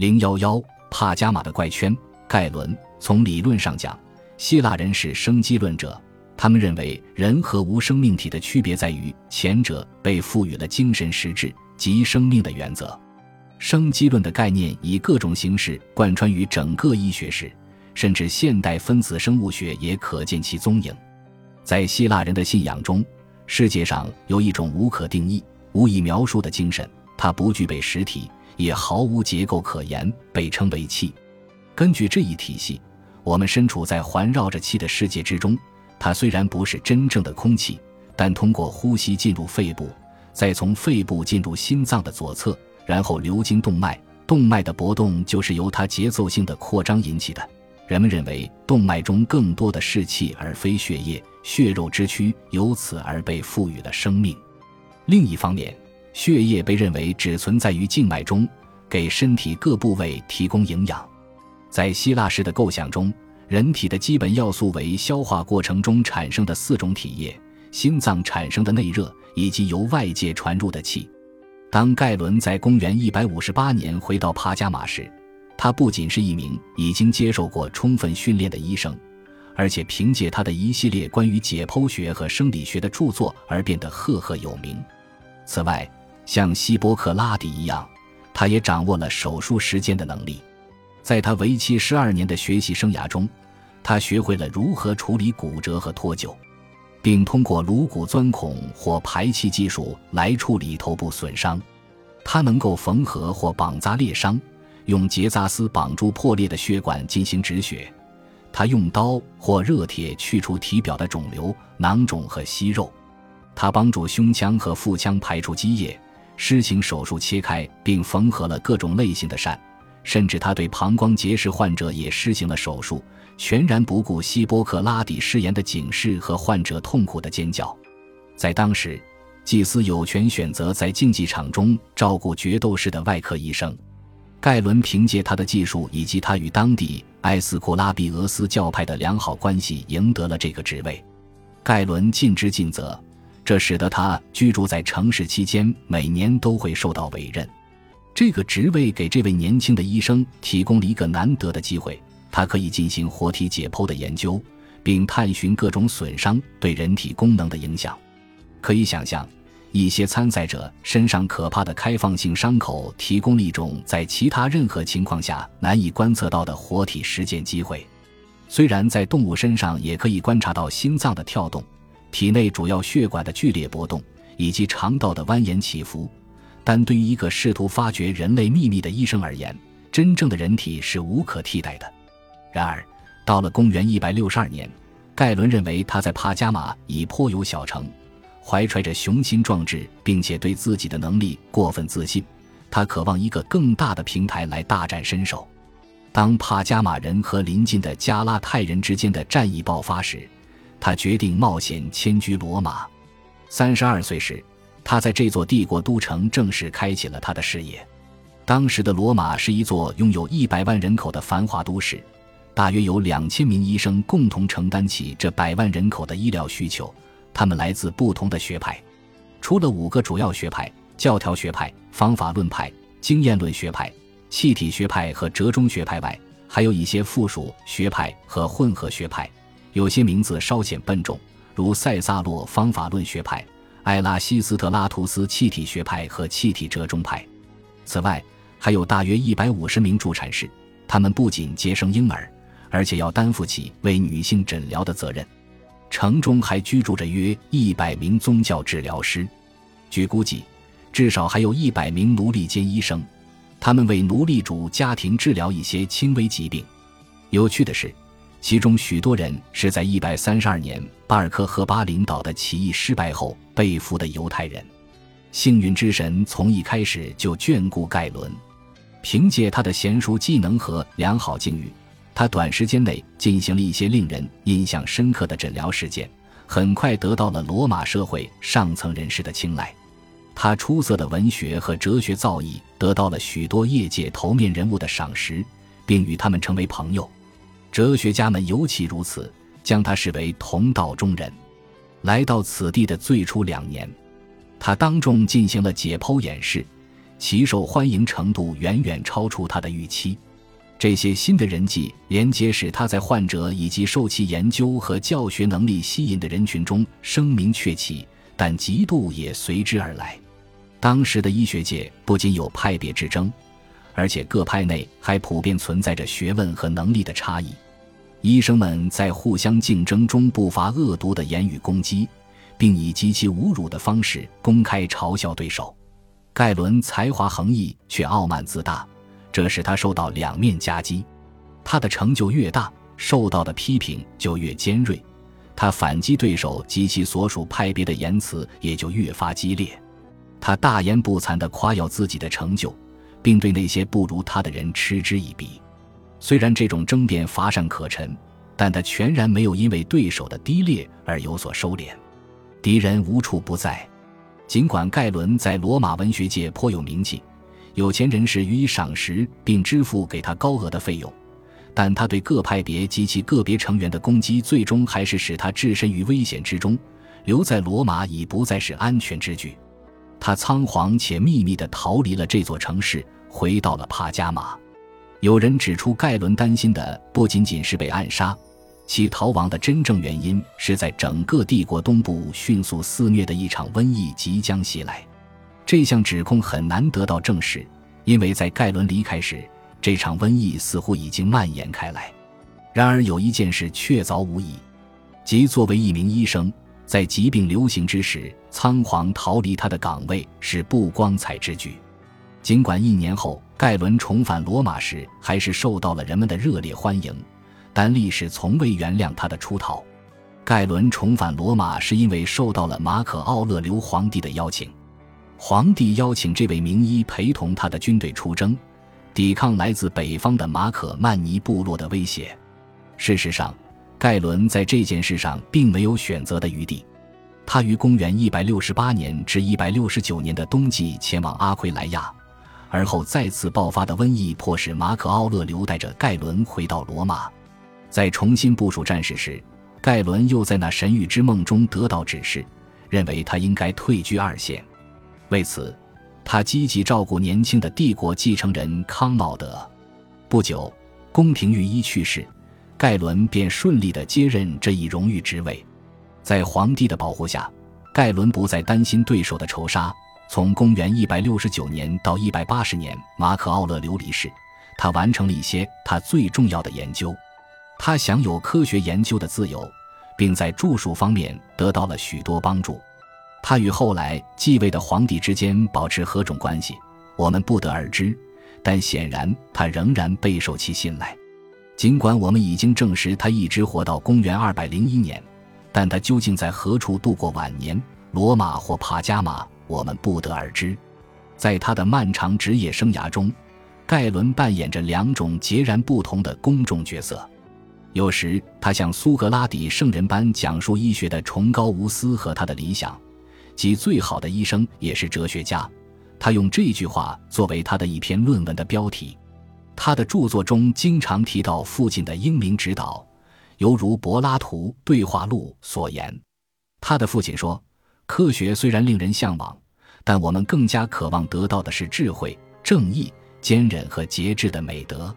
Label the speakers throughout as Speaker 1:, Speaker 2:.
Speaker 1: 零幺幺帕加马的怪圈。盖伦从理论上讲，希腊人是生机论者，他们认为人和无生命体的区别在于，前者被赋予了精神实质及生命的原则。生机论的概念以各种形式贯穿于整个医学史，甚至现代分子生物学也可见其踪影。在希腊人的信仰中，世界上有一种无可定义、无以描述的精神，它不具备实体，也毫无结构可言，被称为气。根据这一体系，我们身处在环绕着气的世界之中。它虽然不是真正的空气，但通过呼吸进入肺部，再从肺部进入心脏的左侧，然后流经动脉。动脉的搏动就是由它节奏性的扩张引起的。人们认为动脉中更多的是气而非血液，血肉之躯由此而被赋予了生命。另一方面，血液被认为只存在于静脉中，给身体各部位提供营养。在希腊式的构想中，人体的基本要素为消化过程中产生的四种体液、心脏产生的内热以及由外界传入的气。当盖伦在公元158年回到帕加马时，他不仅是一名已经接受过充分训练的医生，而且凭借他的一系列关于解剖学和生理学的著作而变得赫赫有名。此外，像希波克拉底一样，他也掌握了手术时间的能力。在他为期十二年的学习生涯中，他学会了如何处理骨折和脱臼，并通过颅骨钻孔或排气技术来处理头部损伤。他能够缝合或绑扎裂伤。用结扎丝绑住破裂的血管进行止血，他用刀或热铁去除体表的肿瘤、囊肿和息肉，他帮助胸腔和腹腔排出积液，施行手术切开并缝合了各种类型的疝，甚至他对膀胱结石患者也施行了手术，全然不顾希波克拉底誓言的警示和患者痛苦的尖叫。在当时，祭司有权选择在竞技场中照顾决斗士的外科医生。盖伦凭借他的技术以及他与当地埃斯库拉比俄斯教派的良好关系，赢得了这个职位。盖伦尽职尽责，这使得他居住在城市期间每年都会受到委任。这个职位给这位年轻的医生提供了一个难得的机会，他可以进行活体解剖的研究，并探寻各种损伤对人体功能的影响。可以想象。一些参赛者身上可怕的开放性伤口，提供了一种在其他任何情况下难以观测到的活体实践机会。虽然在动物身上也可以观察到心脏的跳动、体内主要血管的剧烈波动以及肠道的蜿蜒起伏，但对于一个试图发掘人类秘密的医生而言，真正的人体是无可替代的。然而，到了公元一百六十二年，盖伦认为他在帕加马已颇有小成。怀揣着雄心壮志，并且对自己的能力过分自信，他渴望一个更大的平台来大展身手。当帕加马人和邻近的加拉泰人之间的战役爆发时，他决定冒险迁居罗马。三十二岁时，他在这座帝国都城正式开启了他的事业。当时的罗马是一座拥有一百万人口的繁华都市，大约有两千名医生共同承担起这百万人口的医疗需求。他们来自不同的学派，除了五个主要学派——教条学派、方法论派、经验论学派、气体学派和折中学派外，还有一些附属学派和混合学派。有些名字稍显笨重，如塞萨洛方法论学派、埃拉西斯特拉图斯气体学派和气体折中派。此外，还有大约一百五十名助产士，他们不仅接生婴儿，而且要担负起为女性诊疗的责任。城中还居住着约一百名宗教治疗师，据估计，至少还有一百名奴隶兼医生，他们为奴隶主家庭治疗一些轻微疾病。有趣的是，其中许多人是在一百三十二年巴尔科赫巴领导的起义失败后被俘的犹太人。幸运之神从一开始就眷顾盖伦，凭借他的娴熟技能和良好境遇。他短时间内进行了一些令人印象深刻的诊疗实践，很快得到了罗马社会上层人士的青睐。他出色的文学和哲学造诣得到了许多业界头面人物的赏识，并与他们成为朋友。哲学家们尤其如此，将他视为同道中人。来到此地的最初两年，他当众进行了解剖演示，其受欢迎程度远远超出他的预期。这些新的人际连接使他在患者以及受其研究和教学能力吸引的人群中声名鹊起，但嫉妒也随之而来。当时的医学界不仅有派别之争，而且各派内还普遍存在着学问和能力的差异。医生们在互相竞争中不乏恶毒的言语攻击，并以极其侮辱的方式公开嘲笑对手。盖伦才华横溢，却傲慢自大。这使他受到两面夹击，他的成就越大，受到的批评就越尖锐，他反击对手及其所属派别的言辞也就越发激烈。他大言不惭地夸耀自己的成就，并对那些不如他的人嗤之以鼻。虽然这种争辩乏善可陈，但他全然没有因为对手的低劣而有所收敛。敌人无处不在，尽管盖伦在罗马文学界颇有名气。有钱人士予以赏识，并支付给他高额的费用，但他对各派别及其个别成员的攻击，最终还是使他置身于危险之中。留在罗马已不再是安全之举，他仓皇且秘密地逃离了这座城市，回到了帕加马。有人指出，盖伦担心的不仅仅是被暗杀，其逃亡的真正原因是在整个帝国东部迅速肆虐的一场瘟疫即将袭来。这项指控很难得到证实，因为在盖伦离开时，这场瘟疫似乎已经蔓延开来。然而，有一件事确凿无疑，即作为一名医生，在疾病流行之时仓皇逃离他的岗位是不光彩之举。尽管一年后盖伦重返罗马时还是受到了人们的热烈欢迎，但历史从未原谅他的出逃。盖伦重返罗马是因为受到了马可·奥勒留皇帝的邀请。皇帝邀请这位名医陪同他的军队出征，抵抗来自北方的马可曼尼部落的威胁。事实上，盖伦在这件事上并没有选择的余地。他于公元168年至169年的冬季前往阿奎莱亚，而后再次爆发的瘟疫迫使马可奥勒留带着盖伦回到罗马。在重新部署战事时，盖伦又在那神谕之梦中得到指示，认为他应该退居二线。为此，他积极照顾年轻的帝国继承人康茂德。不久，宫廷御医去世，盖伦便顺利地接任这一荣誉职位。在皇帝的保护下，盖伦不再担心对手的仇杀。从公元169年到180年，马可·奥勒留离世，他完成了一些他最重要的研究。他享有科学研究的自由，并在著述方面得到了许多帮助。他与后来继位的皇帝之间保持何种关系，我们不得而知。但显然，他仍然备受其信赖。尽管我们已经证实他一直活到公元201年，但他究竟在何处度过晚年，罗马或帕加马，我们不得而知。在他的漫长职业生涯中，盖伦扮演着两种截然不同的公众角色。有时，他像苏格拉底圣人般讲述医学的崇高无私和他的理想。即最好的医生也是哲学家，他用这句话作为他的一篇论文的标题。他的著作中经常提到父亲的英明指导，犹如柏拉图对话录所言。他的父亲说：“科学虽然令人向往，但我们更加渴望得到的是智慧、正义、坚韧和节制的美德。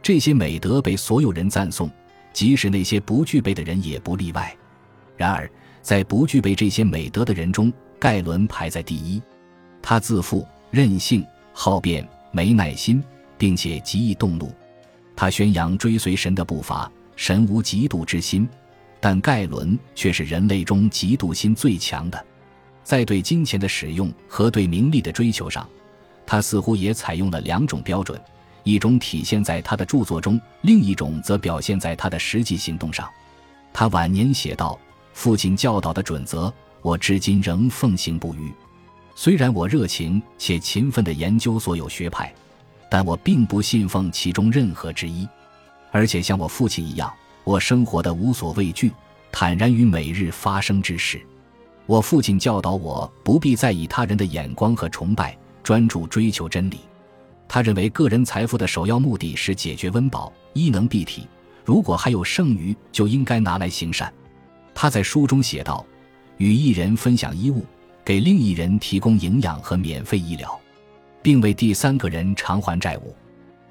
Speaker 1: 这些美德被所有人赞颂，即使那些不具备的人也不例外。然而。”在不具备这些美德的人中，盖伦排在第一。他自负、任性、好辩、没耐心，并且极易动怒。他宣扬追随神的步伐，神无嫉妒之心，但盖伦却是人类中嫉妒心最强的。在对金钱的使用和对名利的追求上，他似乎也采用了两种标准：一种体现在他的著作中，另一种则表现在他的实际行动上。他晚年写道。父亲教导的准则，我至今仍奉行不渝。虽然我热情且勤奋地研究所有学派，但我并不信奉其中任何之一。而且像我父亲一样，我生活的无所畏惧，坦然于每日发生之事。我父亲教导我不必在意他人的眼光和崇拜，专注追求真理。他认为个人财富的首要目的是解决温饱、衣能蔽体，如果还有剩余，就应该拿来行善。他在书中写道：“与一人分享衣物，给另一人提供营养和免费医疗。”并为第三个人偿还债务。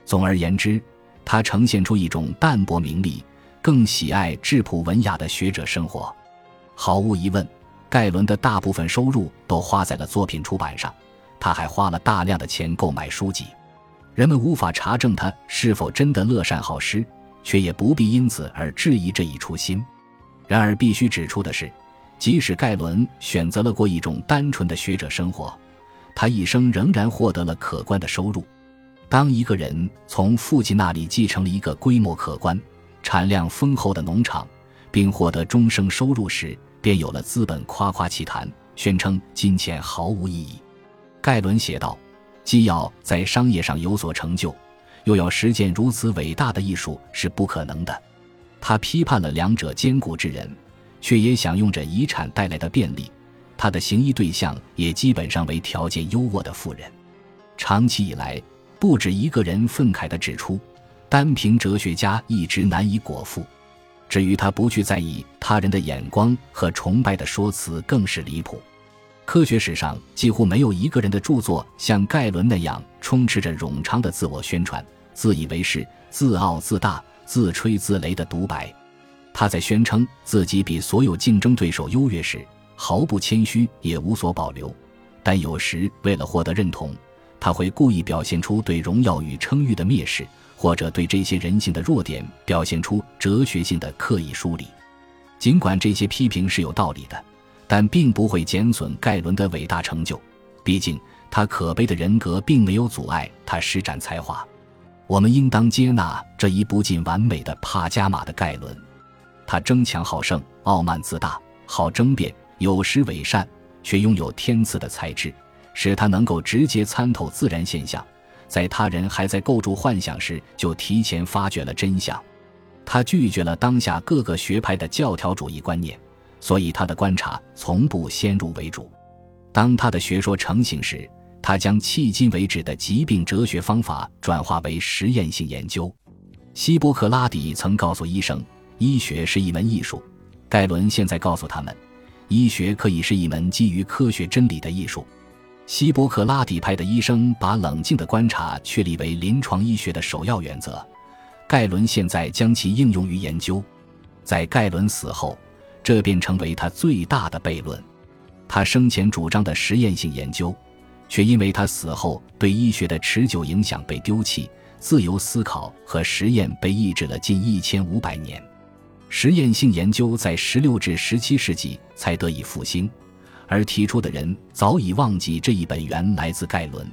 Speaker 1: 总而言之，他呈现出一种淡泊名利、更喜爱质朴文雅的学者生活。毫无疑问，盖伦的大部分收入都花在了作品出版上，他还花了大量的钱购买书籍。人们无法查证他是否真的乐善好施，却也不必因此而质疑这一初心。然而，必须指出的是，即使盖伦选择了过一种单纯的学者生活，他一生仍然获得了可观的收入。当一个人从父亲那里继承了一个规模可观、产量丰厚的农场，并获得终生收入时，便有了资本夸夸其谈，宣称金钱毫无意义。盖伦写道：“既要在商业上有所成就，又要实践如此伟大的艺术，是不可能的。”他批判了两者兼顾之人，却也享用着遗产带来的便利。他的行医对象也基本上为条件优渥的富人。长期以来，不止一个人愤慨地指出，单凭哲学家一直难以果腹。至于他不去在意他人的眼光和崇拜的说辞，更是离谱。科学史上几乎没有一个人的著作像盖伦那样充斥着冗长的自我宣传、自以为是、自傲自大。自吹自擂的独白，他在宣称自己比所有竞争对手优越时，毫不谦虚，也无所保留。但有时为了获得认同，他会故意表现出对荣耀与称誉的蔑视，或者对这些人性的弱点表现出哲学性的刻意疏离。尽管这些批评是有道理的，但并不会减损盖伦的伟大成就。毕竟，他可悲的人格并没有阻碍他施展才华。我们应当接纳这一不尽完美的帕加马的盖伦，他争强好胜、傲慢自大、好争辩、有时伪善，却拥有天赐的才智，使他能够直接参透自然现象，在他人还在构筑幻想时就提前发掘了真相。他拒绝了当下各个学派的教条主义观念，所以他的观察从不先入为主。当他的学说成型时，他将迄今为止的疾病哲学方法转化为实验性研究。希波克拉底曾告诉医生，医学是一门艺术。盖伦现在告诉他们，医学可以是一门基于科学真理的艺术。希波克拉底派的医生把冷静的观察确立为临床医学的首要原则。盖伦现在将其应用于研究。在盖伦死后，这便成为他最大的悖论。他生前主张的实验性研究。却因为他死后对医学的持久影响被丢弃，自由思考和实验被抑制了近一千五百年。实验性研究在十六至十七世纪才得以复兴，而提出的人早已忘记这一本源来自盖伦。